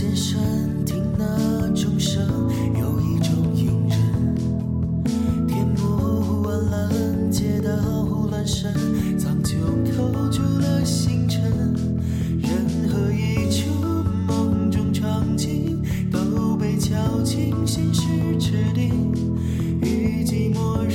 先生听那钟声，有一种隐忍。填不完了街道乱神，苍穹扣住了星辰。任何一处梦中场景都被敲进现实指定，与寂寞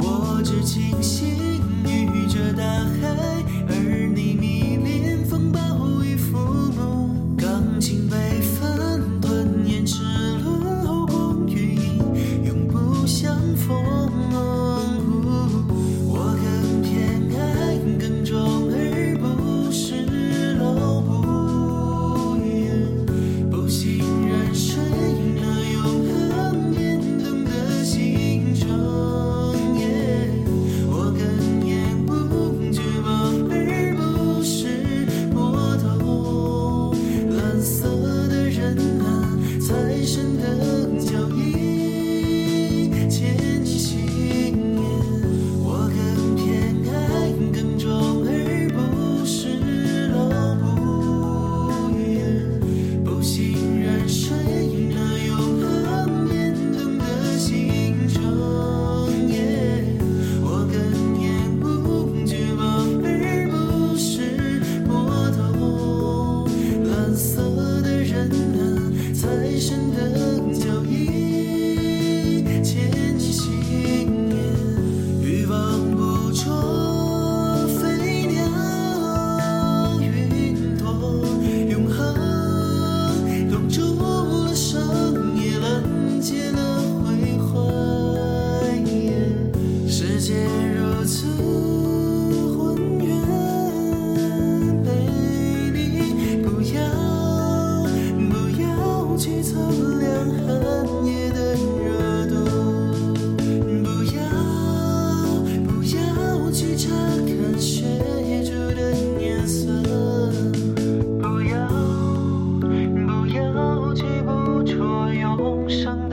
我只清醒于。深的脚印。不量寒夜的热度，不要不要去查看雪珠的颜色，不要不要去捕捉忧伤。